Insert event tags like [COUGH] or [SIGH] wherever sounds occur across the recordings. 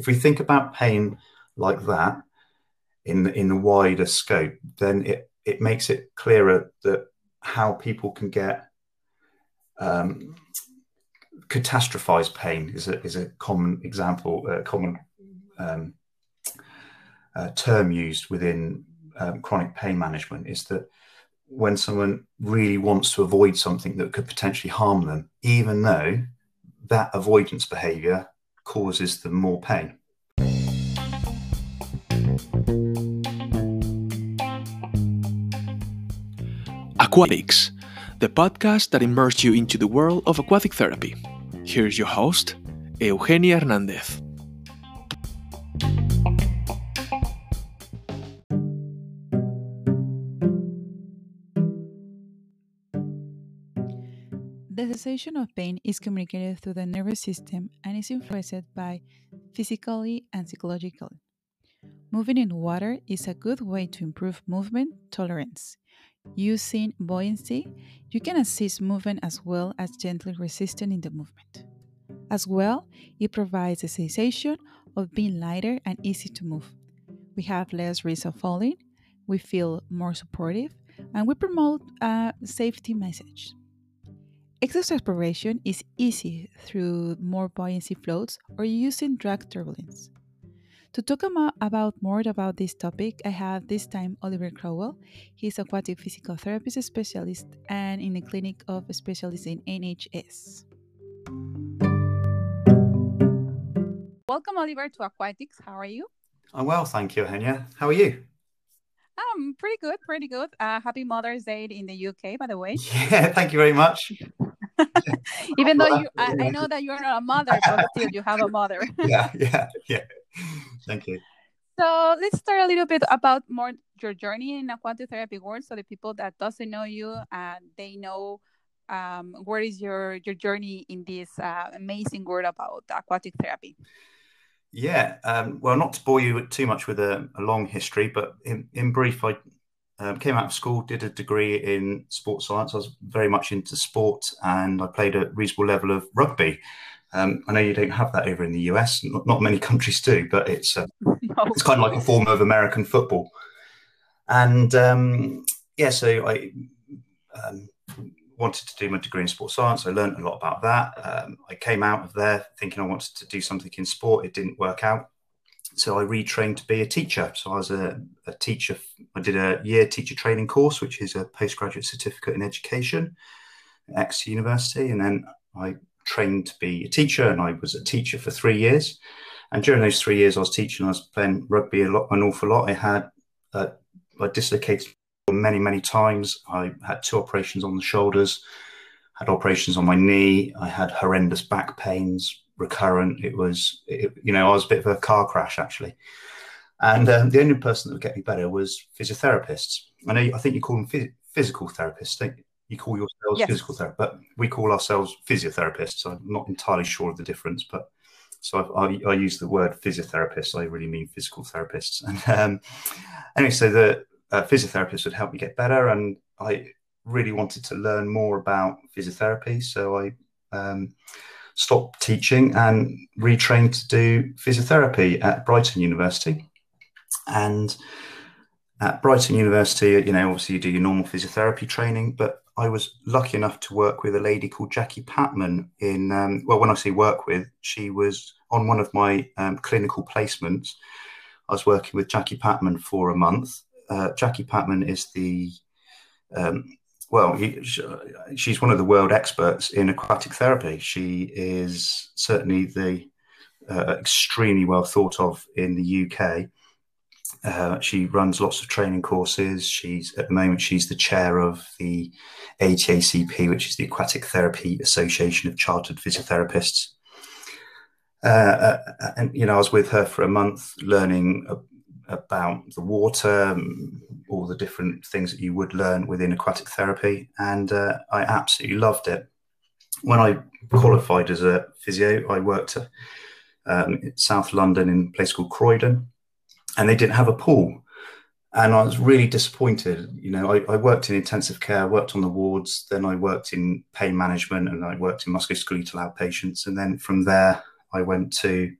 if we think about pain like that in in the wider scope, then it it makes it clearer that how people can get um, catastrophized pain is a is a common example, a common um, uh, term used within um, chronic pain management is that when someone really wants to avoid something that could potentially harm them, even though that avoidance behavior causes them more pain. Aquatics, the podcast that immerses you into the world of aquatic therapy. Here's your host, Eugenia Hernandez. Sensation of pain is communicated through the nervous system and is influenced by physically and psychologically. Moving in water is a good way to improve movement tolerance. Using buoyancy, you can assist movement as well as gently resisting in the movement. As well, it provides a sensation of being lighter and easy to move. We have less risk of falling, we feel more supportive, and we promote a safety message. Exhaust exploration is easy through more buoyancy floats or using drag turbulence. To talk about more about this topic, I have this time Oliver Crowell. He's aquatic physical therapist specialist and in the clinic of specialists in NHS. Welcome, Oliver, to Aquatics. How are you? I'm well, thank you, Henya. How are you? Um, pretty good, pretty good. Uh, happy Mother's Day in the UK, by the way. [LAUGHS] Yeah, thank you very much. [LAUGHS] Even though you, I, I, know that you're not a mother, but still you have a mother. [LAUGHS] yeah, yeah, yeah. Thank you. So let's start a little bit about more your journey in aquatic therapy world, so the people that doesn't know you and they know um, where is your your journey in this uh, amazing world about aquatic therapy. Yeah, um, well, not to bore you too much with a, a long history, but in, in brief, I um, came out of school, did a degree in sports science. I was very much into sport, and I played a reasonable level of rugby. Um, I know you don't have that over in the US. Not, not many [LAUGHS] countries do, but it's uh, [LAUGHS] no. it's kind of like a form of American football. And um, yeah, so I um, wanted to do my degree in sports science. I learned a lot about that. Um, I came out of there thinking I wanted to do something in sport. It didn't work out so I retrained to be a teacher. So I was a, a, teacher. I did a year teacher training course, which is a postgraduate certificate in education at Exeter University, and then I trained to be a teacher, and I was a teacher for three years. And during those three years, I was teaching. I was playing rugby a lot, an awful lot. I had uh, I dislocated many, many times. I had two operations on the shoulders, had operations on my knee. I had horrendous back pains, recurrent. It was, it, you know, I was a bit of a car crash actually. And um, the only person that would get me better was physiotherapists. I know, I think you call them phys- physical therapists. Don't you call yourselves yes. physical therapists, but we call ourselves physiotherapists. I'm not entirely sure of the difference, but so I, I, I use the word physiotherapist. I really mean physical therapists. [LAUGHS] And um, anyway, so the uh, physiotherapist would help me get better, and I really wanted to learn more about physiotherapy. So I um, stopped teaching and retrained to do physiotherapy at Brighton University. And at Brighton University, you know, obviously you do your normal physiotherapy training, but I was lucky enough to work with a lady called Jackie Patman in, um, well, when I say work with, she was on one of my um, clinical placements. I was working with Jackie Patman for a month. Uh, Jackie Patman is the um, well, she's one of the world experts in aquatic therapy. She is certainly the uh, extremely well thought of in the UK. Uh, she runs lots of training courses. She's at the moment she's the chair of the ATACP, which is the Aquatic Therapy Association of Chartered Physiotherapists. Uh, uh and you know, I was with her for a month, learning about the water, um, all the different things that you would learn within aquatic therapy, and uh, I absolutely loved it. When I qualified as a physio, I worked at um, South London in a place called Croydon, and they didn't have a pool. And I was really disappointed. You know, I, I worked in intensive care, worked on the wards, then I worked in pain management, and I worked in musculoskeletal outpatients, and then from there I went to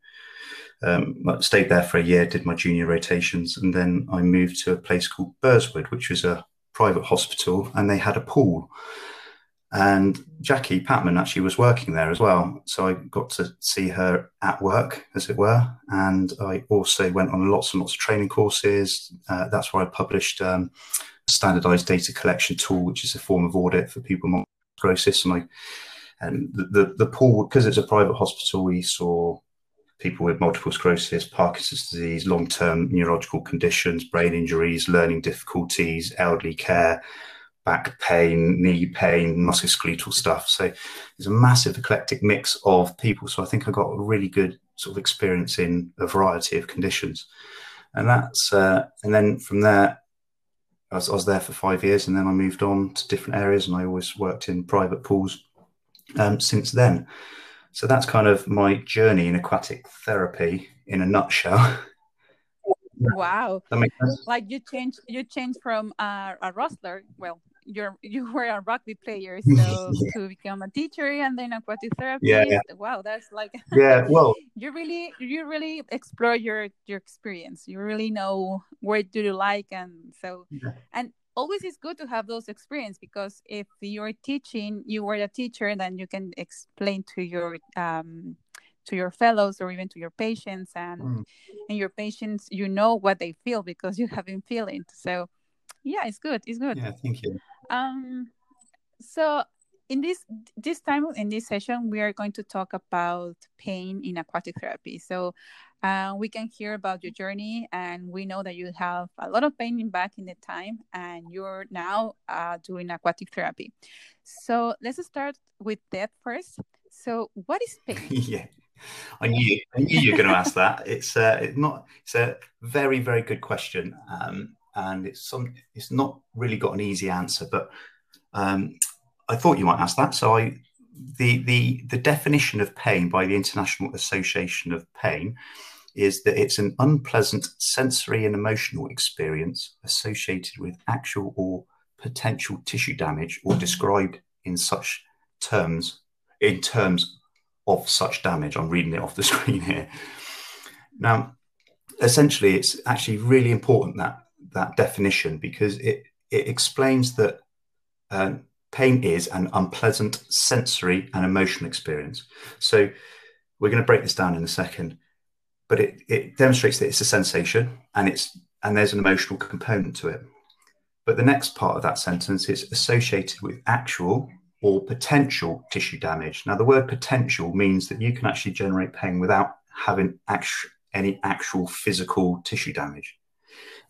um, stayed there for a year, did my junior rotations, and then I moved to a place called Burrswood, which was a private hospital, and they had a pool. And Jackie Patman actually was working there as well. So I got to see her at work, as it were. And I also went on lots and lots of training courses. Uh, that's where I published um, a standardized data collection tool, which is a form of audit for people with sclerosis. And I and the, the, the pool, because it's a private hospital, we saw people with multiple sclerosis, Parkinson's disease, long term neurological conditions, brain injuries, learning difficulties, elderly care, back pain, knee pain, musculoskeletal stuff. So there's a massive eclectic mix of people. So I think I got a really good sort of experience in a variety of conditions. And that's, uh, and then from there, I was, I was, there for five years and then I moved on to different areas and I always worked in private pools um, since then. So that's kind of my journey in aquatic therapy in a nutshell. [LAUGHS] Wow! Like you changed, you changed from uh, a wrestler. Well, you're [LAUGHS] you were a rugby player, [LAUGHS] so yeah. to become a teacher and then aquatic therapist. Yeah, yeah. Wow, that's like yeah. Well, you really you really explore your your experience. You really know where do you like, and so yeah. and always it's good to have those experience because if you're teaching you were a teacher then you can explain to your um, to your fellows or even to your patients and mm. and your patients you know what they feel because you have been feeling. So yeah it's good it's good. Yeah thank you. Um so in this this time in this session we are going to talk about pain in aquatic therapy. So uh, we can hear about your journey, and we know that you have a lot of pain in back in the time, and you're now uh, doing aquatic therapy. So let's start with that first. So, what is [LAUGHS] pain? yeah, I knew I knew you were going to ask that. [LAUGHS] It's uh, it's not it's a very very good question, um, and it's some it's not really got an easy answer, but um, I thought you might ask that, so I the the the definition of pain by the International Association of Pain is that it's an unpleasant sensory and emotional experience associated with actual or potential tissue damage or described in such terms in terms of such damage. I'm reading it off the [LAUGHS] screen here. Now essentially it's actually really important that that definition because it it explains that uh, pain is an unpleasant sensory and emotional experience. So we're going to break this down in a second but it, it demonstrates that it's a sensation and it's and there's an emotional component to it. But the next part of that sentence is associated with actual or potential tissue damage. Now, the word potential means that you can actually generate pain without having any actual physical tissue damage.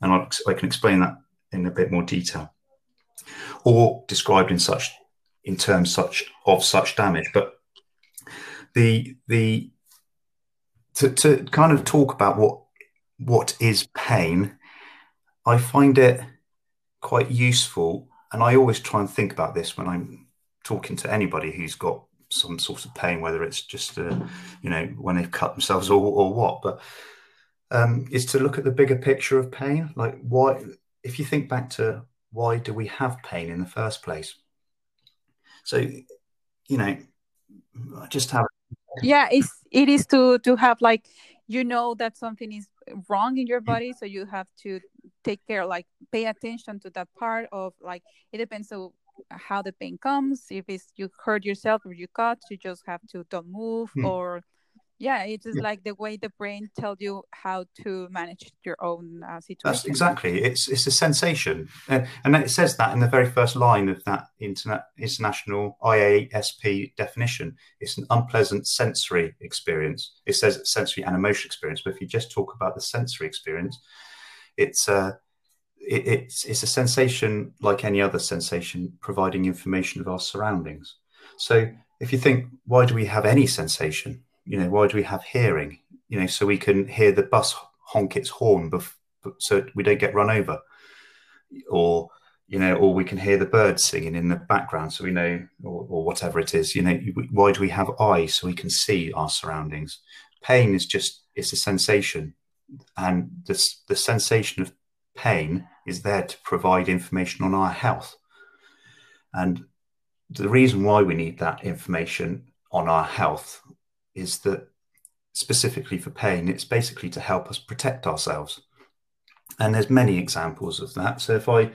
And I'll, I can explain that in a bit more detail. Or described in such in terms such of such damage. But the the to, to kind of talk about what what is pain, I find it quite useful, and I always try and think about this when I'm talking to anybody who's got some sort of pain, whether it's just uh, you know when they've cut themselves or, or what, but um, is to look at the bigger picture of pain. Like why, if you think back to why do we have pain in the first place? So, you know, I just have yeah it's it is to to have like you know that something is wrong in your body so you have to take care like pay attention to that part of like it depends on how the pain comes if it's you hurt yourself or you cut you just have to don't move mm. or yeah it is yeah. like the way the brain tells you how to manage your own uh, situation. that's exactly it's it's a sensation. Uh, and it says that in the very first line of that internet international iasp definition. It's an unpleasant sensory experience. It says sensory and emotional experience but if you just talk about the sensory experience it's uh it, it's it's a sensation like any other sensation providing information of our surroundings. So if you think why do we have any sensation you know, why do we have hearing? You know, so we can hear the bus honk its horn, bef- so we don't get run over, or you know, or we can hear the birds singing in the background, so we know, or, or whatever it is. You know, why do we have eyes so we can see our surroundings? Pain is just it's a sensation, and this the sensation of pain is there to provide information on our health. And the reason why we need that information on our health is that specifically for pain, it's basically to help us protect ourselves. And there's many examples of that. So if I,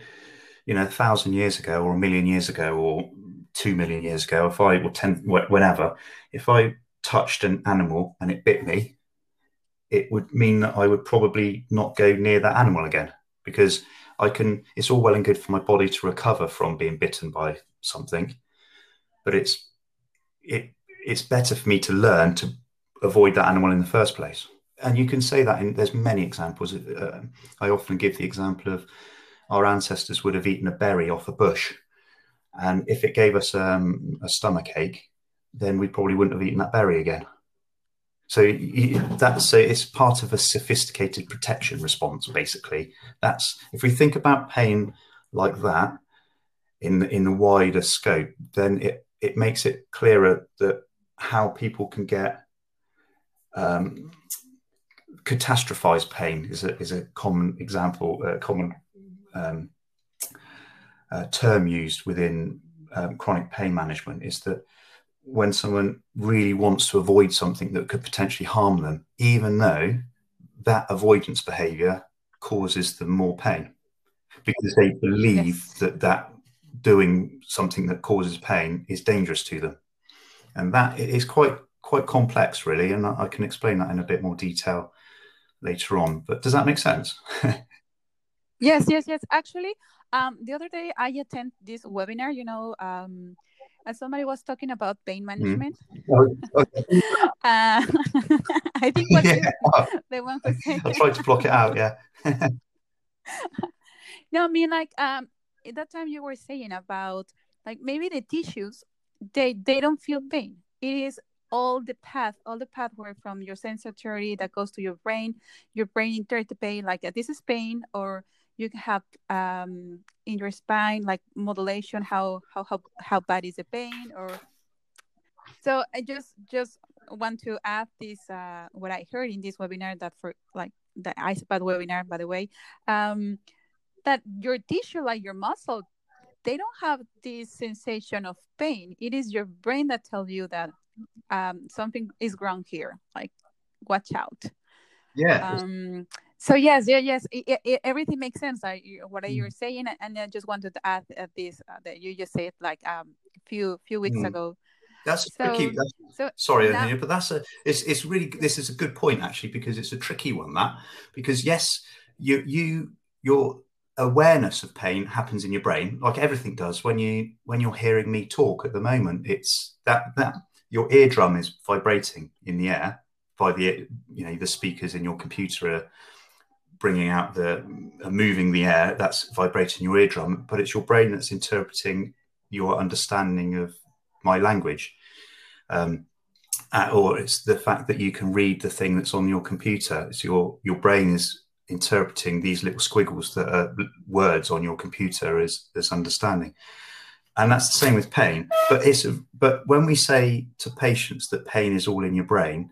you know, a thousand years ago or a million years ago or two million years ago, if I, or 10, whenever, if I touched an animal and it bit me, it would mean that I would probably not go near that animal again because I can, it's all well and good for my body to recover from being bitten by something, but it's, it, it's better for me to learn to avoid that animal in the first place. And you can say that in, there's many examples. Uh, I often give the example of our ancestors would have eaten a berry off a bush. And if it gave us um, a stomach ache, then we probably wouldn't have eaten that berry again. So that's a, it's part of a sophisticated protection response. Basically, that's if we think about pain like that in in the wider scope, then it it makes it clearer that how people can get um, catastrophized pain is a is a common example, a common um, uh, term used within um, chronic pain management. Is that when someone really wants to avoid something that could potentially harm them, even though that avoidance behavior causes them more pain because they believe yes. that that doing something that causes pain is dangerous to them and that is quite quite complex really and i can explain that in a bit more detail later on but does that make sense [LAUGHS] yes yes yes actually um, the other day i attend this webinar you know um, and somebody was talking about pain mm-hmm. management. Mm. okay. [LAUGHS] uh, [LAUGHS] I think was yeah. the one who said. I tried to block it out. Yeah. no, I mean like um, at that time you were saying about like maybe the tissues they they don't feel pain. It is all the path, all the pathway from your sensory that goes to your brain. Your brain interprets the pain like this is pain or you can have um, in your spine like modulation how how how, how bad is the pain or so i just just want to add this uh, what i heard in this webinar that for like the ISAPAT webinar by the way um, that your tissue like your muscle they don't have this sensation of pain. It is your brain that tells you that um, something is wrong here like watch out. Yeah um, so yes yeah yes it, it, everything makes sense. I, what mm. you're saying and i just wanted to add at this uh, that you just said like um a few few weeks mm. ago. That's so, tricky that's, so sorry now, but that's a it's it's really this is a good point actually because it's a tricky one that because yes you you your awareness of pain happens in your brain like everything does when you when you're hearing me talk at the moment. It's that that your eardrum is vibrating in the air by the you know the speakers in your computer are bringing out the uh, moving the air that's vibrating your eardrum but it's your brain that's interpreting your understanding of my language. Um, uh, or it's the fact that you can read the thing that's on your computer. It's your your brain is interpreting these little squiggles that are words on your computer as as understanding and that's the same with pain but it's but when we say to patients that pain is all in your brain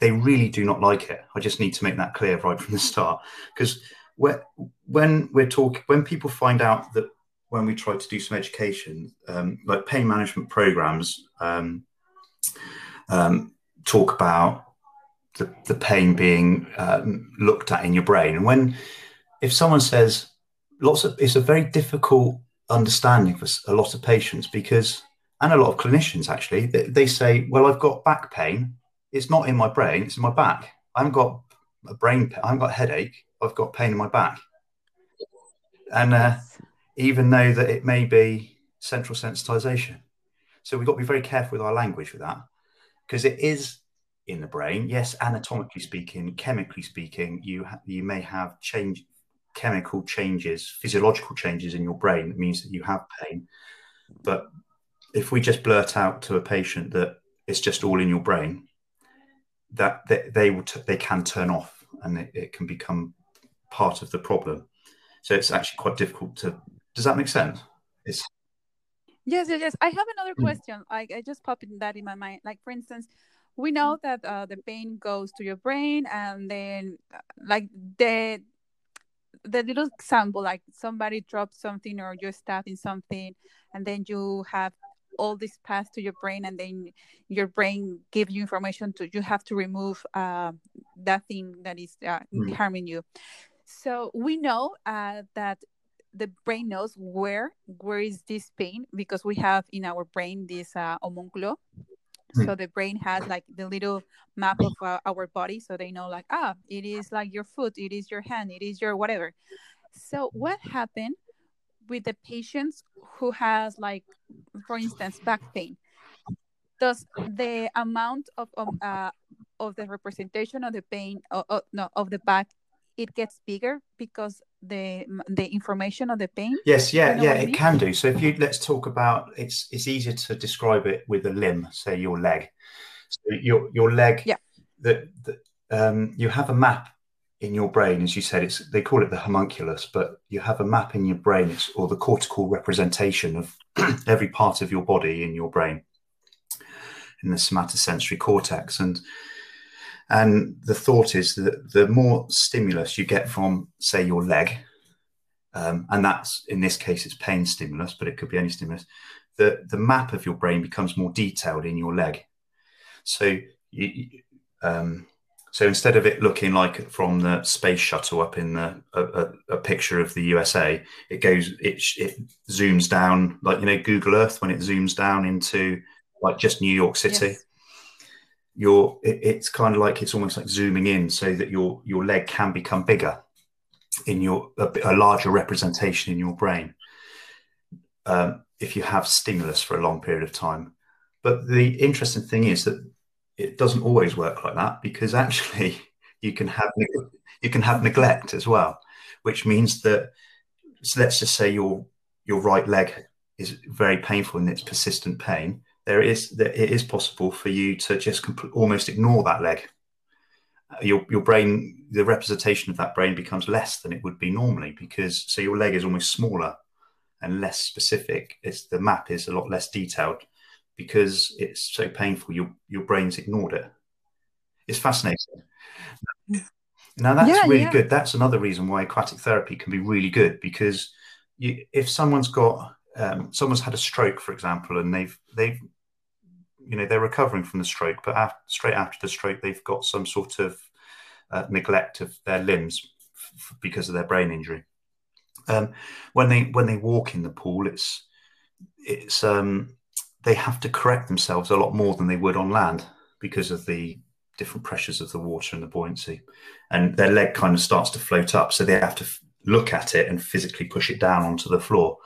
they really do not like it. I just need to make that clear right from the start because when we're talking, when people find out that when we try to do some education, um, like pain management programs, um, um, talk about the, the pain being um, looked at in your brain. And when, if someone says lots of, it's a very difficult understanding for a lot of patients because, and a lot of clinicians actually, they, they say, well, I've got back pain it's not in my brain, it's in my back. I haven't got a brain, I haven't got a headache, I've got pain in my back. And uh, even though that it may be central sensitization. So we've got to be very careful with our language with that because it is in the brain. Yes, anatomically speaking, chemically speaking, you ha- you may have change chemical changes, physiological changes in your brain that means that you have pain. But if we just blurt out to a patient that it's just all in your brain, that they, they will t- they can turn off and it, it, can become part of the problem. So it's actually quite difficult to. Does that make sense? It's yes, yes, yes. I have another mm. question. I, I just popped that in my mind. Like for instance, we know that uh, the pain goes to your brain, and then uh, like the the little example, like somebody drops something or you're stabbing something, and then you have all this path to your brain and then your brain gives you information to you have to remove uh, that thing that is uh, mm. harming you. So we know uh, that the brain knows where where is this pain because we have in our brain this uh, homunculo mm. so the brain has like the little map of uh, our body so they know like ah it is like your foot it is your hand it is your whatever so what happened with the patients who has like for instance back pain does the amount of um, uh, of the representation of the pain uh, no of the back it gets bigger because the the information of the pain yes yeah you know yeah it mean? can do. So if you let's talk about it's it's easier to describe it with a limb say your leg. So your your leg yeah. that um, you have a map in your brain, as you said, it's they call it the homunculus, but you have a map in your brain, it's, or the cortical representation of [CLEARS THROAT] every part of your body in your brain, in the somatosensory cortex, and and the thought is that the more stimulus you get from, say, your leg, um, and that's in this case it's pain stimulus, but it could be any stimulus. The the map of your brain becomes more detailed in your leg, so you. Um, so instead of it looking like from the space shuttle up in the a, a, a, picture of the USA, it goes it it zooms down like you know Google Earth when it zooms down into like just New York City. Yes. Your it, it's kind of like it's almost like zooming in so that your your leg can become bigger in your a, a larger representation in your brain um, if you have stimulus for a long period of time. But the interesting thing is that it doesn't always work like that because actually [LAUGHS] you can have you can have neglect as well, which means that so let's just say your your right leg is very painful and it's persistent pain. There is that it is possible for you to just almost ignore that leg. Your your brain, the representation of that brain becomes less than it would be normally because so your leg is almost smaller and less specific. It's the map is a lot less detailed because it's so painful, your your brain's ignored it. It's fascinating. Now that's yeah, really yeah. good. That's another reason why aquatic therapy can be really good because you, if someone's got um, someone's had a stroke, for example, and they've they've you know they're recovering from the stroke, but after, straight after the stroke, they've got some sort of uh, neglect of their limbs f- because of their brain injury. Um, when they when they walk in the pool, it's it's um, they have to correct themselves a lot more than they would on land because of the different pressures of the water and the buoyancy. And their leg kind of starts to float up. So they have to f- look at it and physically push it down onto the floor.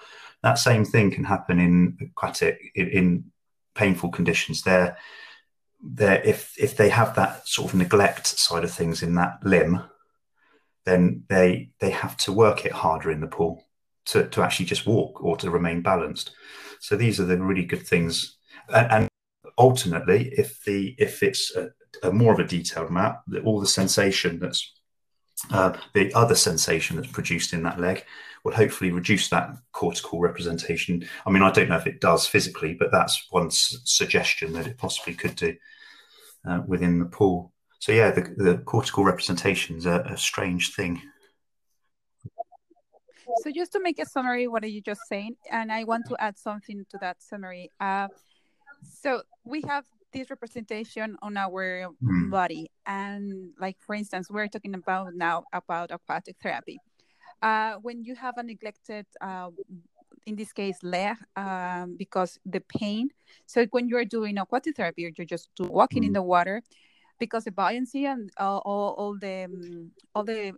That same thing can happen in aquatic, in, in painful conditions. They're, they're, if, if they have that sort of neglect side of things in that limb, then they, they have to work it harder in the pool to, to actually just walk or to remain balanced. So these are the really good things. And, and ultimately, if the if it's a, a, more of a detailed map, all the sensation that's uh, the other sensation that's produced in that leg will hopefully reduce that cortical representation. I mean, I don't know if it does physically, but that's one s- suggestion that it possibly could do uh, within the pool. So yeah, the, the cortical representation is a, a strange thing. So just to make a summary, what are you just saying? And I want to add something to that summary. Uh, so we have this representation on our mm. body, and like for instance, we're talking about now about aquatic therapy. Uh, when you have a neglected, uh, in this case, leg, um, because the pain. So when you're doing aquatic therapy, you're just walking mm. in the water because the buoyancy and uh, all, all the um, all the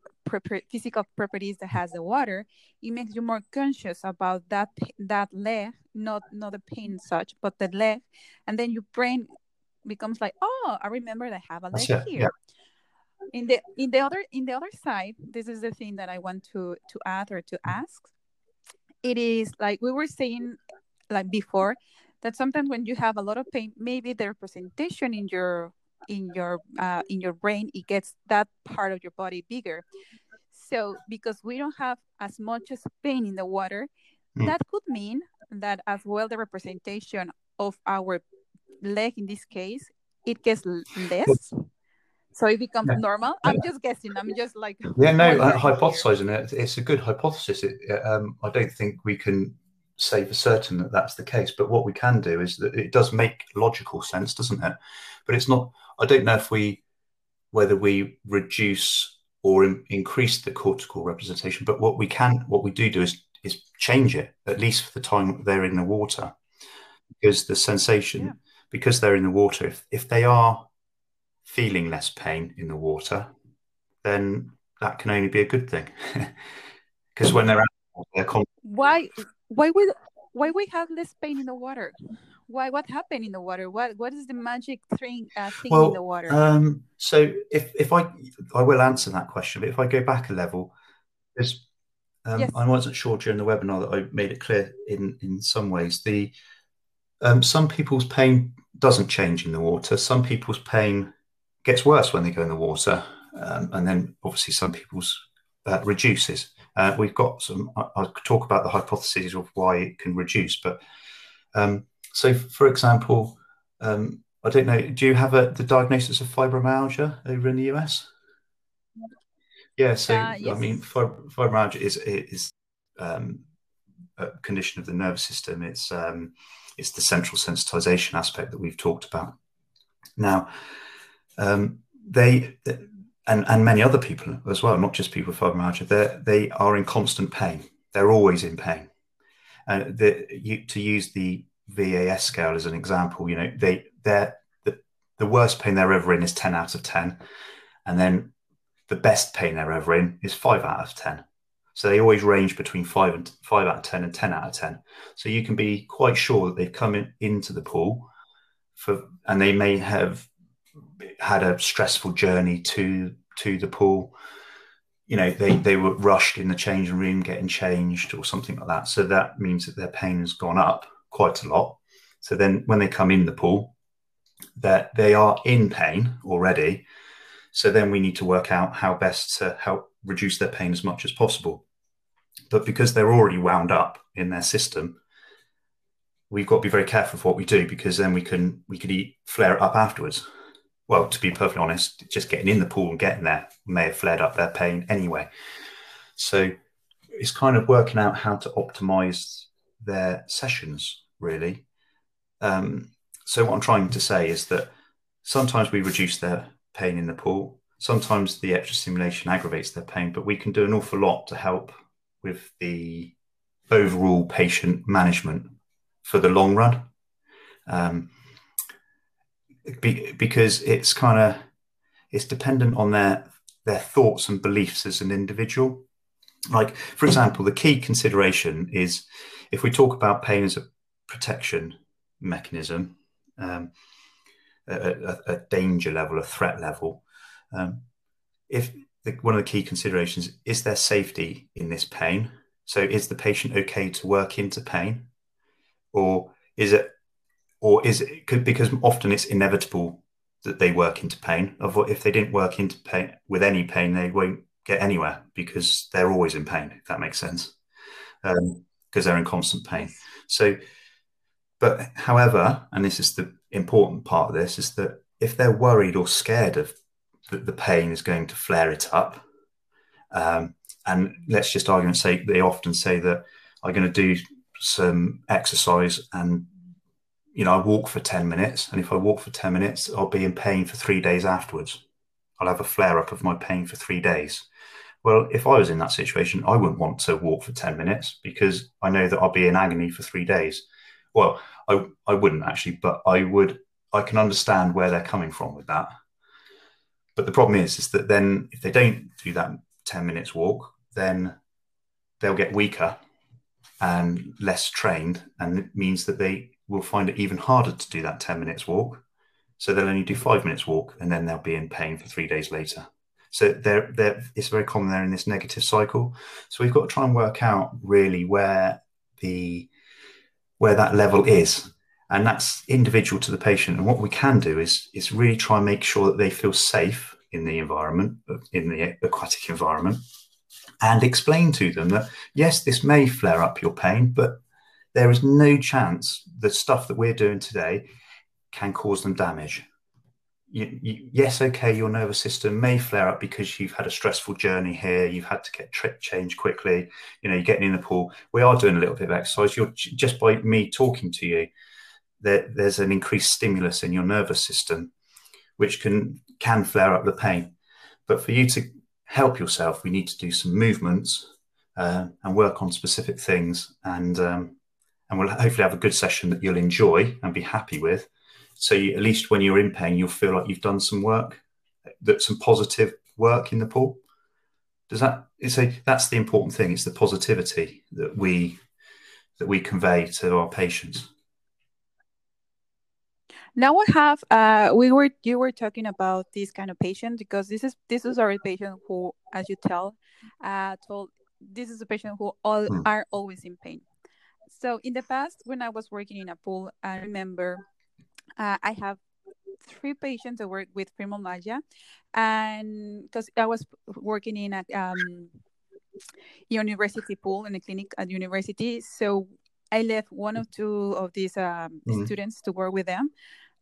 physical properties that has the water it makes you more conscious about that that leg not not the pain such but the leg and then your brain becomes like oh i remember i have a leg here yeah. In the in the other in the other side this is the thing that i want to to add or to ask. It is like we were saying like before that sometimes when you have a lot of pain maybe the representation in your in your uh, in your brain it gets that part of your body bigger. So because we don't have as much as pain in the water mm. that could mean that as well the representation of our leg in this case it gets less so it becomes yeah. normal i'm just guessing i'm just like [LAUGHS] yeah no uh, hypothesizing it it's a good hypothesis it, um, i don't think we can say for certain that that's the case. But what we can do is that it does make logical sense, doesn't it? But it's not. I don't know if we whether we reduce or in, increase the cortical representation. But what we can, what we do do is is change it at least for the time they're in the water, because the sensation, yeah. because they're in the water, if if they are feeling less pain in the water, then that can only be a good thing. [LAUGHS] Because when they're out, they're con- why why would why we have less pain in the water? Why what happened in the water? What what is the magic thing uh, thing well, in the water? Um, so if if I I will answer that question, but if I go back a level, there's um, yes. I wasn't sure during the webinar that I made it clear in in some ways the um, some people's pain doesn't change in the water. Some people's pain gets worse when they go in the water, um, and then obviously some people's uh, reduces. Uh, we've got some. I, will talk about the hypotheses of why it can reduce, but um, so for example, um, I don't know. Do you have a, the diagnosis of fibromyalgia over in the US? Yeah. So uh, yes. I mean, fibromyalgia is is um, a condition of the nervous system. It's um, it's the central sensitization aspect that we've talked about. Now, um, they and and many other people as well, not just people with fibromyalgia, they they are in constant pain. They're always in pain. And you, to use the VAS scale as an example, you know, they they're the, the worst pain they're ever in is 10 out of 10. And then the best pain they're ever in is five out of 10. So they always range between five and five out of 10 and 10 out of 10. So you can be quite sure that they've come in, into the pool for, and they may have had a stressful journey to to the pool. You know, they, they were rushed in the changing room, getting changed or something like that. So that means that their pain has gone up quite a lot. So then when they come in the pool, that they are in pain already. So then we need to work out how best to help reduce their pain as much as possible. But because they're already wound up in their system, we've got to be very careful of what we do because then we can we could eat, flare it up afterwards well, to be perfectly honest, just getting in the pool and getting there may have flared up their pain anyway. So it's kind of working out how to optimize their sessions, really. Um, so what I'm trying to say is that sometimes we reduce their pain in the pool. Sometimes the extra stimulation aggravates their pain, but we can do an awful lot to help with the overall patient management for the long run. Um, be, because it's kind of it's dependent on their their thoughts and beliefs as an individual. Like, for example, the key consideration is if we talk about pain as a protection mechanism, um, a, a, a, danger level, a threat level. Um, if the, one of the key considerations is there safety in this pain? So, is the patient okay to work into pain, or is it or is it because often it's inevitable that they work into pain? Of if they didn't work into pain with any pain, they won't get anywhere because they're always in pain. If that makes sense, because um, they're in constant pain. So, but however, and this is the important part of this, is that if they're worried or scared of that the pain is going to flare it up, um, and let's just argue and say they often say that I'm going to do some exercise and you know, I walk for 10 minutes. And if I walk for 10 minutes, I'll be in pain for three days afterwards. I'll have a flare up of my pain for three days. Well, if I was in that situation, I wouldn't want to walk for 10 minutes because I know that I'll be in agony for three days. Well, I, I wouldn't actually, but I would, I can understand where they're coming from with that. But the problem is, is that then if they don't do that 10 minutes walk, then they'll get weaker and less trained. And it means that they will find it even harder to do that 10 minutes walk. So they'll only do five minutes walk and then they'll be in pain for three days later. So they're, they're, it's very common there in this negative cycle. So we've got to try and work out really where the where that level is. And that's individual to the patient. And what we can do is is really try and make sure that they feel safe in the environment, in the aquatic environment, and explain to them that yes, this may flare up your pain, but there is no chance the stuff that we're doing today can cause them damage. you, you, yes, okay, your nervous system may flare up because you've had a stressful journey here. You've had to get trip change quickly. You know, you're getting in the pool. We are doing a little bit of exercise. You're just by me talking to you, there, there's an increased stimulus in your nervous system, which can can flare up the pain. But for you to help yourself, we need to do some movements uh, and work on specific things, and um, and we'll hopefully have a good session that you'll enjoy and be happy with so you, at least when you're in pain, you'll feel like you've done some work, that some positive work in the pool. Does that? It's a that's the important thing. It's the positivity that we that we convey to our patients. Now I have uh, we were you were talking about this kind of patient because this is this is our patient who, as you tell, uh, told this is a patient who all hmm. are always in pain. So in the past, when I was working in a pool, I remember uh, I have three patients that work with fibromyalgia, and because I was working in a um, university pool in a clinic at university, so I left one or two of these um, mm. students to work with them,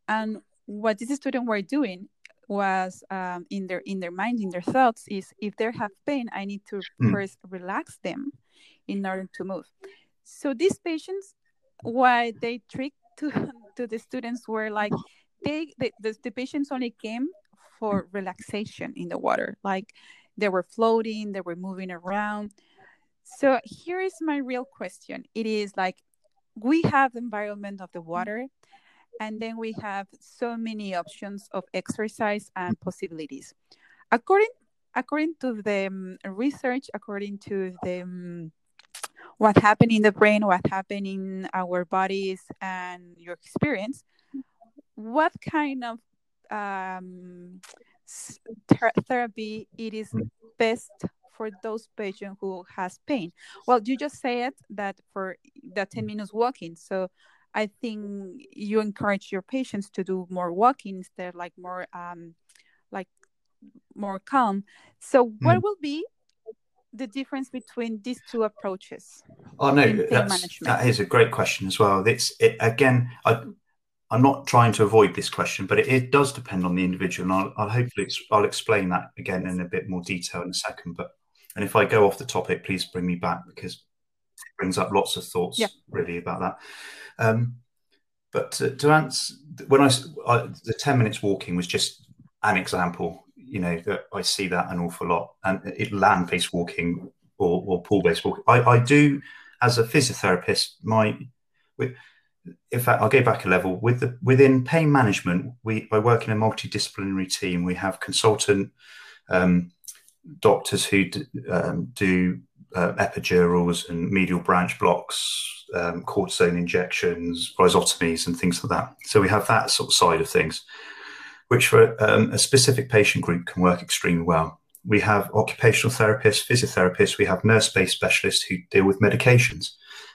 and what these students were doing was um, in their in their mind in their thoughts is if they have pain i need to mm. first relax them in order to move so these patients why they tricked to [LAUGHS] to the students were like they the, the, the patients only came for relaxation in the water. Like they were floating they were moving around. So here is my real question. It is like we have the environment of the water and then we have so many options of exercise and possibilities. According according to the um, research according to the um, what happened in the brain, what happened in our bodies, and your experience, what kind of um, ter- therapy it is best for those patients who has pain? Well, you just said that for the 10 minutes walking. So I think you encourage your patients to do more walking instead, like more um, like more calm. So what mm. will be the difference between these two approaches? Oh no, that is a great question as well. It's it, again, I, am not trying to avoid this question, but it, it, does depend on the individual, and I'll, I'll hopefully I'll explain that again in a bit more detail in a second. But and if I go off the topic, please bring me back because it brings up lots of thoughts yeah. really about that. Um, but to, to answer, when I, I the ten minutes walking was just an example you know that I see that an awful lot, and it land based walking or, or pool based walking. I, I do as a physiotherapist. My in fact, I'll go back a level with the within pain management. We I work in a multidisciplinary team. We have consultant um, doctors who d- um, do uh, epidurals and medial branch blocks, um, cortisone injections, rhizotomies, and things like that. So we have that sort of side of things which for um, a specific patient group can work extremely well. We have occupational therapists, physiotherapists, we have nurse based specialists who deal with medications.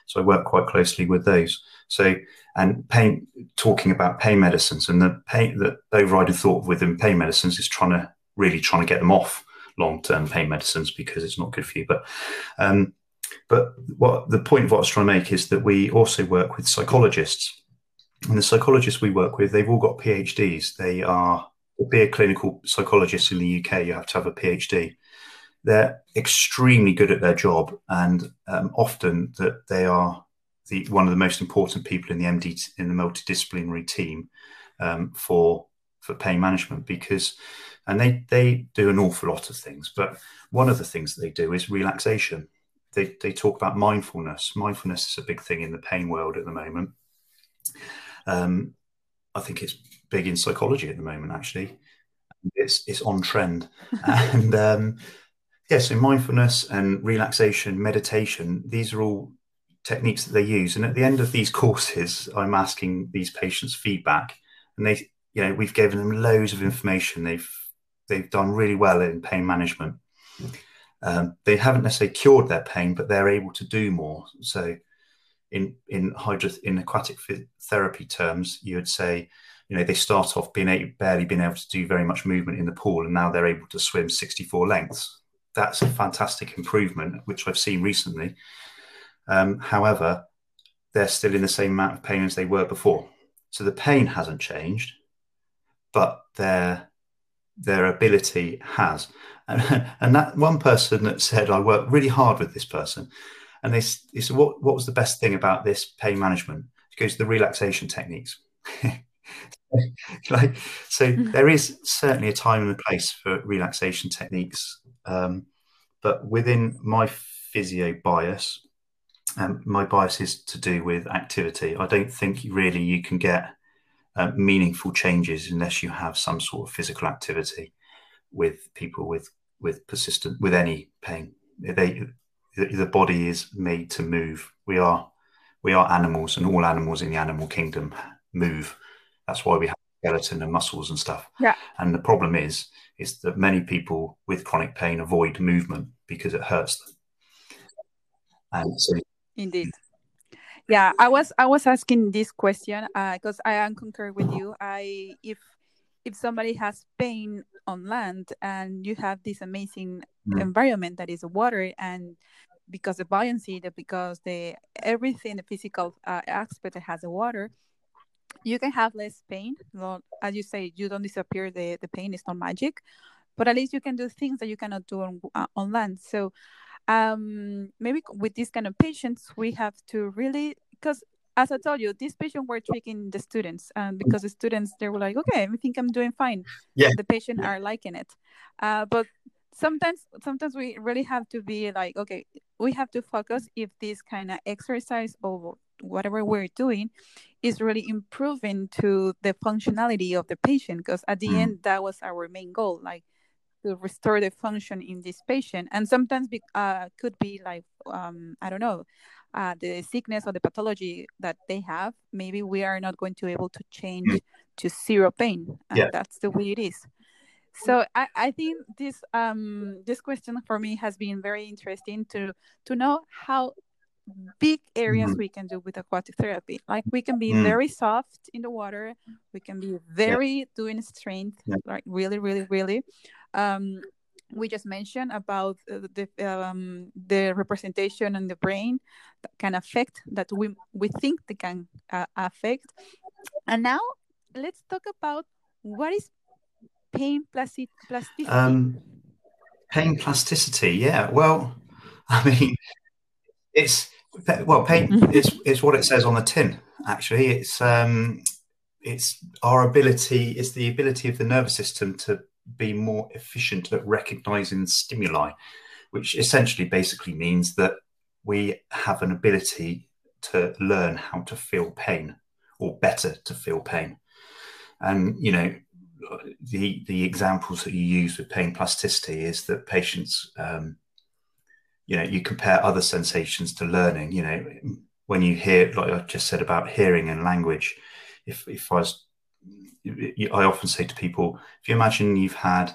So I work quite closely with those. So, and pain, talking about pain medicines and the pain, the overriding thought within pain medicines is trying to really trying to get them off long term pain medicines because it's not good for you. But, um, but what the point of what I was trying to make is that we also work with psychologists and the psychologists we work with, they've all got PhDs. They are to be a clinical psychologist in the UK, you have to have a PhD. They're extremely good at their job, and um, often that they are the one of the most important people in the MD in the multidisciplinary team um, for for pain management because and they they do an awful lot of things but one of the things that they do is relaxation they, they talk about mindfulness mindfulness is a big thing in the pain world at the moment um, I think it's big in psychology at the moment. Actually, it's it's on trend, [LAUGHS] and um, yeah. So mindfulness and relaxation, meditation. These are all techniques that they use. And at the end of these [LAUGHS] courses, I'm asking these patients feedback, and they, you know, we've given them loads of information. They've they've done really well in pain management. Um, they haven't necessarily cured their pain, but they're able to do more. So in in hydro in aquatic therapy terms, you would say, you know, they start off being able, barely being able to do very much movement in the pool, and now they're able to swim 64 lengths. That's a fantastic improvement, which I've seen recently. Um, however, they're still in the same amount of pain as they were before. So the pain hasn't changed, but their their ability has. [LAUGHS] And, and that one person that said, I worked really hard with this person. And they, they said, what, what was the best thing about this pain management? It goes, the relaxation techniques. [LAUGHS] like, so mm-hmm. there is certainly a time and a place for relaxation techniques. Um, but within my physio bias, um, my bias is to do with activity. I don't think really you can get uh, meaningful changes unless you have some sort of physical activity with people with with persistent with any pain. They the body is made to move. We are we are animals, and all animals in the animal kingdom move. That's why we have skeleton and muscles and stuff. Yeah. And the problem is is that many people with chronic pain avoid movement because it hurts them. And so indeed yeah i was i was asking this question because uh, i am concur with you i if if somebody has pain on land and you have this amazing mm. environment that is water and because the buoyancy that because the everything the physical uh, aspect that has the water you can have less pain well, as you say you don't disappear the the pain is not magic but at least you can do things that you cannot do on, uh, on land so um, maybe with these kind of patients, we have to really, because as I told you, these patients were tricking the students, and because the students they were like, okay, I think I'm doing fine. Yeah, the patient yeah. are liking it, uh, but sometimes sometimes we really have to be like, okay, we have to focus if this kind of exercise or whatever we're doing is really improving to the functionality of the patient because at the mm. end that was our main goal like to restore the function in this patient and sometimes be, uh, could be like um, i don't know uh, the sickness or the pathology that they have maybe we are not going to be able to change mm. to zero pain and yeah. that's the way it is so I, I think this um this question for me has been very interesting to to know how big areas mm. we can do with aquatic therapy like we can be mm. very soft in the water we can be very yeah. doing strength yeah. like really really really um, we just mentioned about the um, the representation in the brain that can affect that we we think they can uh, affect. And now let's talk about what is pain plasticity. Um, pain plasticity yeah. Well [LAUGHS] i mean it's well pain mm-hmm. it's it's what it says on the tin actually. It's um it's our ability it's the ability of the nervous system to be more efficient at recognizing stimuli, which essentially basically means that we have an ability to learn how to feel pain or better to feel pain. And, you know, the the examples that you use with pain plasticity is that patients um, you know you compare other sensations to learning you know when you hear like i just said about hearing and language if if i was I often say to people, if you imagine you've had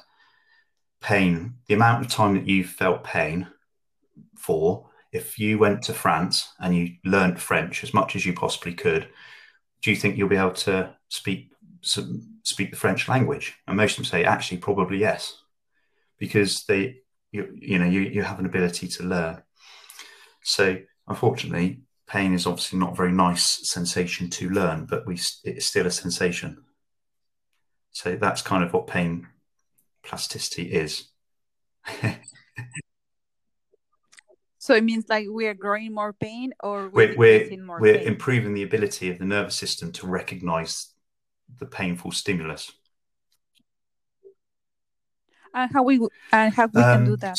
pain, the amount of time that you've felt pain for, if you went to France and you learned French as much as you possibly could, do you think you'll be able to speak speak the French language? And most of them say, actually, probably yes, because they, you, you know, you, you have an ability to learn. So, unfortunately, pain is obviously not a very nice sensation to learn, but we it's still a sensation. So that's kind of what pain plasticity is. so it means like we are growing more pain or we're, we're, we're, we're pain? improving the ability of the nervous system to recognize the painful stimulus. And how we and how we um, can do um, that?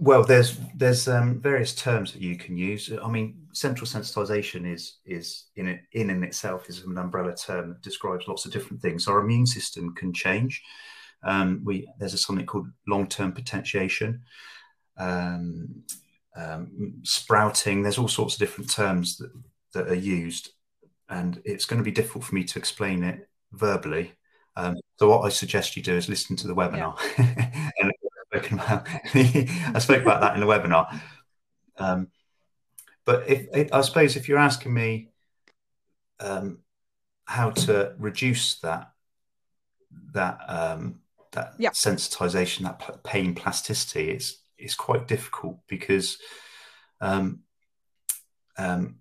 Well, there's there's um, various terms that you can use. I mean, central sensitization is is in it, in in itself is an umbrella term that describes lots of different things. Our immune system can change. Um, we there's a, something called long term potentiation, um, um, sprouting. There's all sorts of different terms that that are used, and it's going to be difficult for me to explain it verbally. Um, so what I suggest you do is listen to the webinar. Yeah. [LAUGHS] spoken about. [LAUGHS] I spoke about that in the webinar. Um, but if, if, I suppose if you're asking me um, how to reduce that that um, that yeah. sensitization, that pain plasticity, it's it's quite difficult because um, um,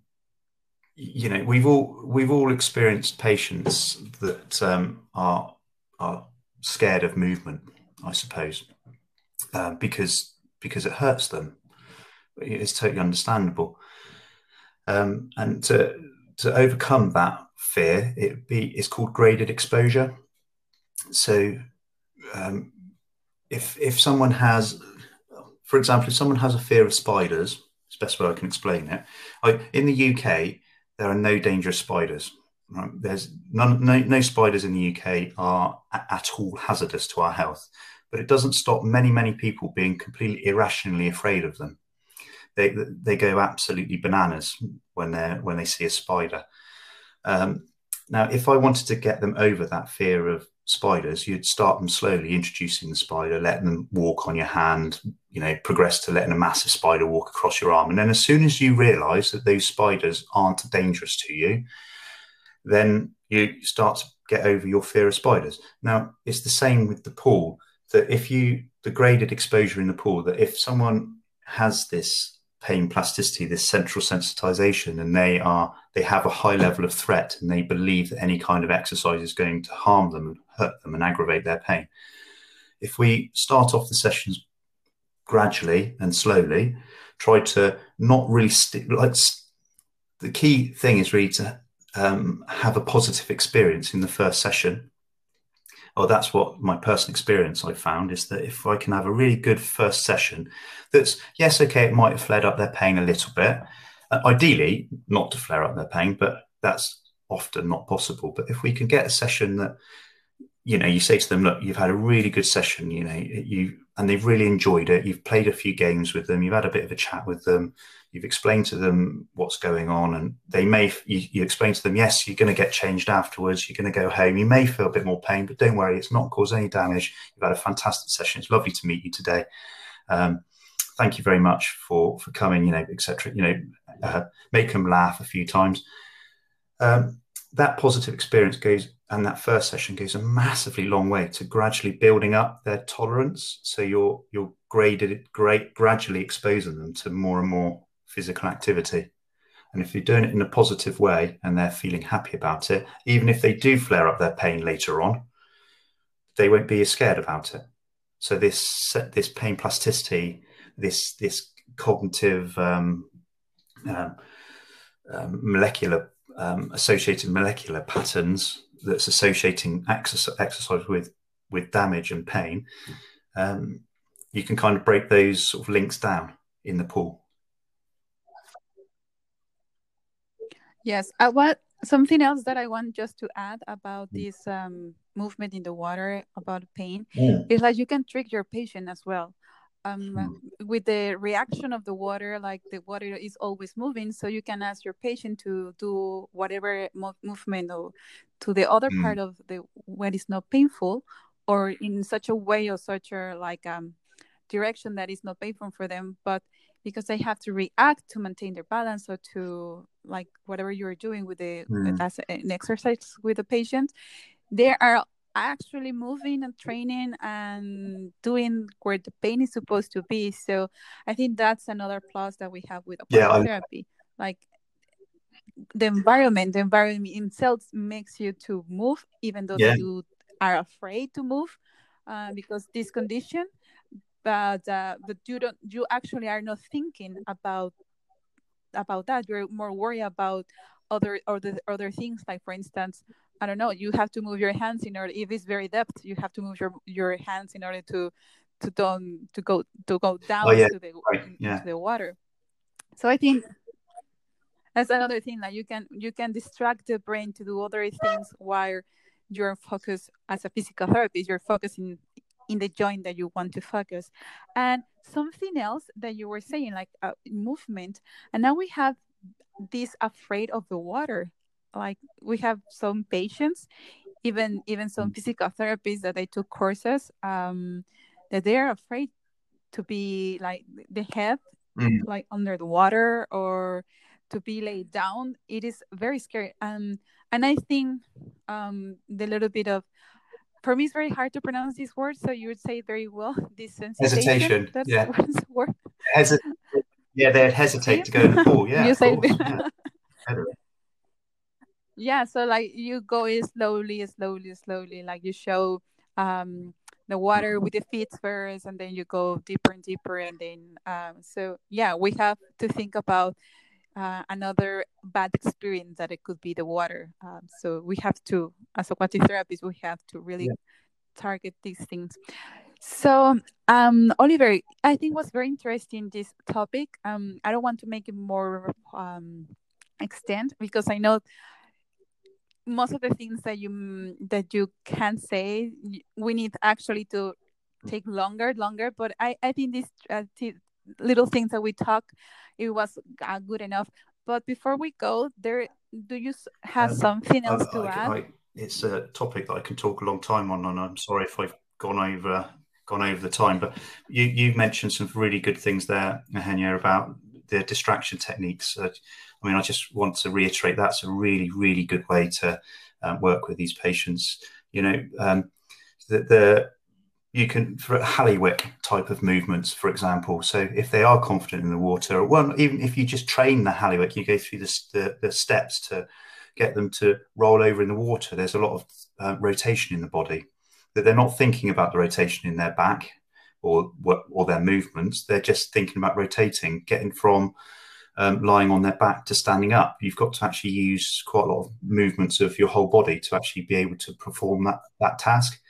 you know we've all we've all experienced patients that um, are are scared of movement, I suppose, uh, because because it hurts them. It's totally understandable. Um, and to to overcome that fear, it be it's called graded exposure. So, um, if if someone has, for example, if someone has a fear of spiders, it's best way I can explain it. I, in the UK, there are no dangerous spiders. Right? There's none, no, no spiders in the UK are at all hazardous to our health, but it doesn't stop many, many people being completely irrationally afraid of them. They, they go absolutely bananas when they when they see a spider. Um, now, if I wanted to get them over that fear of spiders, you'd start them slowly, introducing the spider, letting them walk on your hand, you know, progress to letting a massive spider walk across your arm. And then as soon as you realize that those spiders aren't dangerous to you, then you start to get over your fear of spiders. Now, it's the same with the pool that if you, the graded exposure in the pool, that if someone has this pain plasticity, this central sensitization, and they are, they have a high level of threat and they believe that any kind of exercise is going to harm them and hurt them and aggravate their pain. If we start off the sessions gradually and slowly, try to not really stick, like, the key thing is really to um, have a positive experience in the first session. Oh, that's what my personal experience I found is that if I can have a really good first session, that's yes, okay, it might have flared up their pain a little bit. Uh, ideally, not to flare up their pain, but that's often not possible. But if we can get a session that you know, you say to them, look, you've had a really good session, you know, you and they've really enjoyed it. You've played a few games with them, you've had a bit of a chat with them, you've explained to them what's going on, and they may you, you explain to them, yes, you're going to get changed afterwards, you're going to go home, you may feel a bit more pain, but don't worry, it's not caused any damage. You've had a fantastic session. It's lovely to meet you today. Um, thank you very much for for coming, you know, etc. You know, uh, make them laugh a few times. Um, that positive experience goes and that first session goes a massively long way to gradually building up their tolerance so you're you're graded great gradually exposing them to more and more physical activity and if you're doing it in a positive way and they're feeling happy about it even if they do flare up their pain later on they won't be as scared about it so this this pain plasticity this this cognitive um, um, um, molecular um, associated molecular patterns that's associating exercise, exercise with with damage and pain, um, you can kind of break those sort of links down in the pool. Yes, uh, what something else that I want just to add about mm. this um, movement in the water about pain yeah. is that you can trick your patient as well um, hmm. with the reaction of the water, like the water is always moving, so you can ask your patient to do whatever mo- movement or to the other mm. part of the when it's not painful, or in such a way or such a like um direction that is not painful for them, but because they have to react to maintain their balance or to like whatever you're doing with the mm. as an exercise with the patient, they are actually moving and training and doing where the pain is supposed to be. So I think that's another plus that we have with yeah, therapy. Like the environment, the environment itself makes you to move, even though yeah. you are afraid to move uh, because this condition. But uh, but you don't you actually are not thinking about about that. You're more worried about other other other things like for instance I don't know, you have to move your hands in order if it's very depth, you have to move your your hands in order to to don't to go to go down oh, yeah. to the right. yeah. to the water. So I think that's another thing that you can you can distract the brain to do other things while you're focused as a physical therapist, you're focusing in the joint that you want to focus. And something else that you were saying, like uh, movement, and now we have this afraid of the water like we have some patients even even some mm. physical therapists that they took courses um that they're afraid to be like the head mm. like under the water or to be laid down it is very scary um and i think um the little bit of for me it's very hard to pronounce these words so you would say very well [LAUGHS] this hesitation that's yeah word. Yeah they'd hesitate to go in the pool yeah, [LAUGHS] you say, yeah. yeah so like you go in slowly slowly slowly like you show um the water with the feet first and then you go deeper and deeper and then um so yeah we have to think about uh, another bad experience that it could be the water. Um, so we have to as aquatic therapists we have to really yeah. target these things. So um oliver i think was very interesting this topic. Um i don't want to make it more um extent because i know most of the things that you that you can say we need actually to take longer longer but i i think this uh, little things that we talk it was uh, good enough. But before we go there do you have um, something else I, to I, add? I, it's a topic that i can talk a long time on and i'm sorry if i've gone over gone over the time but you you mentioned some really good things there Eugenia, about the distraction techniques. Uh, I mean, I just want to reiterate that's a really, really good way to um, work with these patients. You know, um, the, the you can for a Halliwick type of movements, for example. So if they are confident in the water, well, even if you just train the Halliwick, you go through the, the, the steps to get them to roll over in the water. There's a lot of uh, rotation in the body that they're not thinking about the rotation in their back or or their movements. They're just thinking about rotating, getting from um, lying on their back to standing up. You've got to actually use quite a lot of movements of your whole body to actually be able to perform that that task.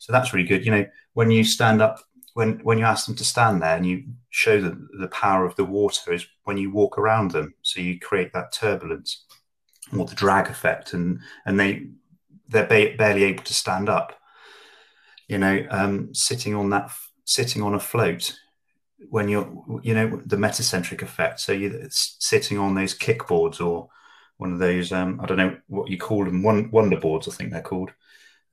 So that's really good. You know, when you stand up, when when you ask them to stand there and you show them the power of the water is when you walk around them. So you create that turbulence or the drag effect, and and they they're ba- barely able to stand up. You know, um, sitting on that sitting on a float when you're you know the metacentric effect so you're sitting on those kickboards or one of those um, i don't know what you call them one wonder boards i think they're called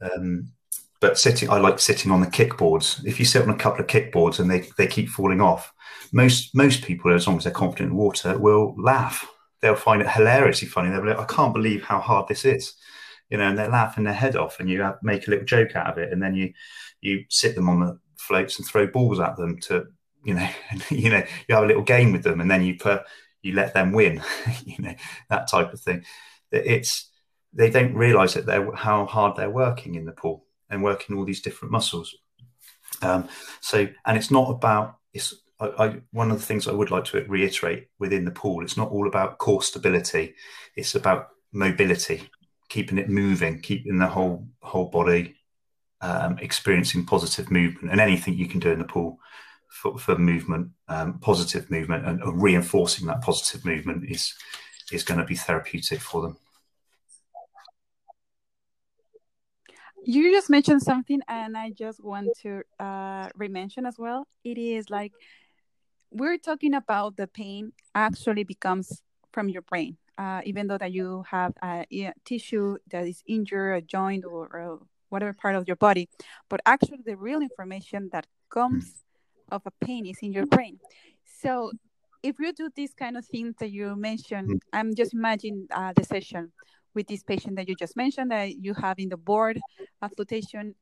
um, but sitting i like sitting on the kickboards. If you sit on a couple of kickboards and they, they keep falling off most most people as long as they're confident in water will laugh. They'll find it hilariously funny. They'll be like i can't believe how hard this is you know and they're laughing their head off and you have, make a little joke out of it and then you you sit them on the floats and throw balls at them to you know, [LAUGHS] you know, you have a little game with them, and then you put you let them win, [LAUGHS] you know, that type of thing. It's they don't realise that they're how hard they're working in the pool and working all these different muscles. Um, so, and it's not about it's. I, I, one of the things I would like to reiterate within the pool, it's not all about core stability. It's about mobility, keeping it moving, keeping the whole whole body um, experiencing positive movement, and anything you can do in the pool for, for movement, um, positive movement, and, and reinforcing that positive movement is is going to be therapeutic for them. You just mentioned something, and I just want to uh, re-mention as well. It is like we're talking about the pain actually becomes from your brain, uh, even though that you have a, a, tissue that is injured, a joint, or, or, whatever part of your body. But actually, the real information that comes of a pain is in your brain. So if you do this kind of things that you mentioned, mm. I'm just imagining uh, the session with this patient that you just mentioned that you have in the board a flotation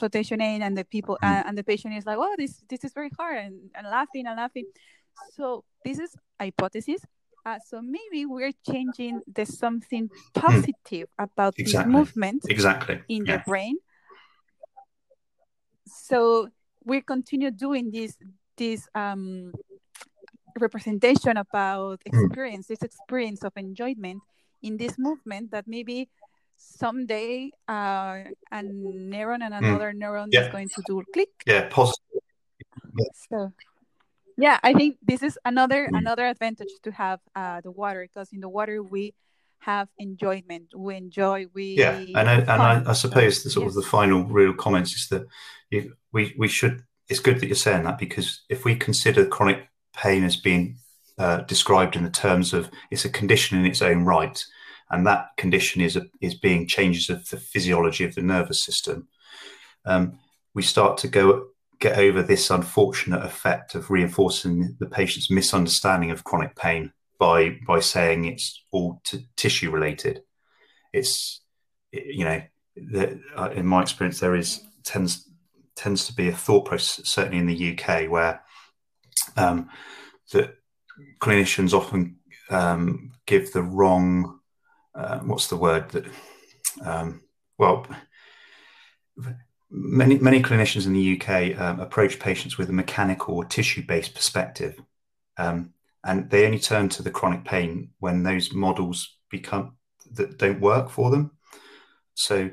flotation aid and the people mm. uh, and the patient is like oh this this is very hard and, and laughing and laughing so this is hypothesis uh, so maybe we're changing the something mm. positive mm. about exactly. this movement exactly in yeah. the brain so we continue doing this this um, representation about hmm. experience, this experience of enjoyment in this movement that maybe someday uh, a neuron and hmm. another mm. neuron yeah. is going to do click. Yeah, positive. Yeah. So, yeah, I think this is another mm. another advantage to have uh, the water because in the water we have enjoyment. We enjoy. We yeah, and I, and I, I suppose the sort yes. of the final real comments is that you, we we should. It's good that you're saying that because if we consider chronic pain as being uh, described in the terms of it's a condition in its own right, and that condition is a, is being changes of the physiology of the nervous system. Um, we start to go get over this unfortunate effect of reinforcing the patient's misunderstanding of chronic pain by by saying it's all tissue related. It's you know the, uh, in my experience there is tends tends to be a thought process certainly in the UK where um, that clinicians often um, give the wrong uh, what's the word that um, well many many clinicians in the UK um, approach patients with a mechanical or tissue based perspective, um, and they only turn to the chronic pain when those models become that don't work for them. So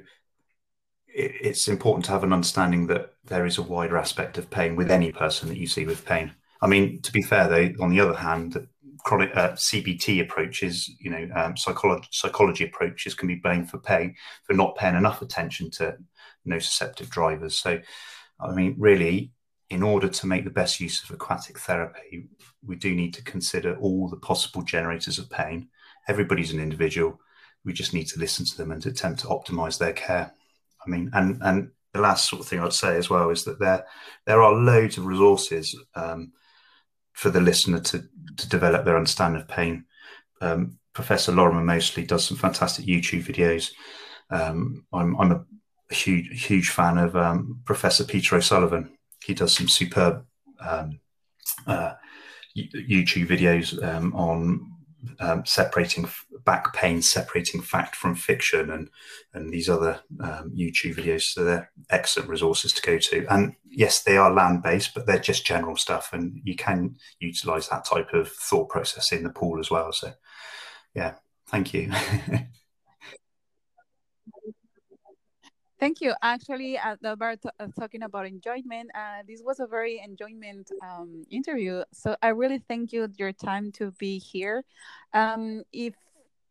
it, it's important to have an understanding that there is a wider aspect of pain with any person that you see with pain. I mean, to be fair, though, on the other hand, chronic uh, CBT approaches, you know, um, psychology psychology approaches can be blamed for paying for not paying enough attention to nociceptive drivers. So, I mean, really, in order to make the best use of aquatic therapy, we do need to consider all the possible generators of pain. Everybody's an individual. We just need to listen to them and attempt to optimize their care. I mean, and and the last sort of thing I'd say as well is that there there are loads of resources um, for the listener to to develop their understanding of pain. Um, Professor Lorimer Moseley does some fantastic YouTube videos. Um, I'm, I'm a huge huge fan of um, Professor Peter O'Sullivan. He does some superb um, uh, YouTube videos um, on um, separating back pain, separating fact from fiction, and and these other um, YouTube videos. So they're excellent resources to go to. And yes, they are land based, but they're just general stuff, and you can utilize that type of thought process in the pool as well. So, yeah, thank you. [LAUGHS] Thank you. Actually, uh, about uh, talking about enjoyment, uh, this was a very enjoyment um, interview. So I really thank you your time to be here. Um, if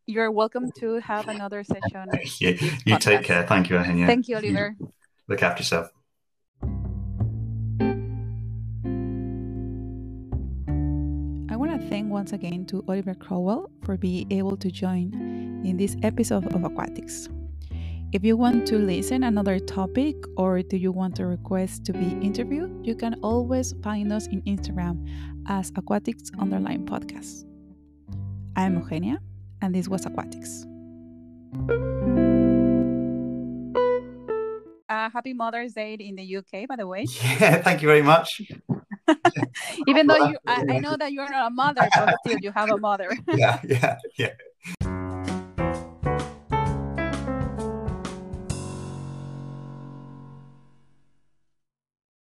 you're welcome to have another session. [LAUGHS] you, you take care. Thank you, Eugenia. Thank you, Oliver. Look after yourself. I want to thank once again to Oliver Crowell for being able to join in this episode of Aquatics. If you want to listen another topic or do you want a request to be interviewed, you can always find us in Instagram as Aquatics Underline Podcast. I'm Eugenia, and this was Aquatics. Uh, happy Mother's Day in the UK, by the way. [LAUGHS] Yeah, thank you very much. [LAUGHS] Even though you, I, I [LAUGHS] know that you're not a mother, but still you have a mother. yeah, yeah, yeah.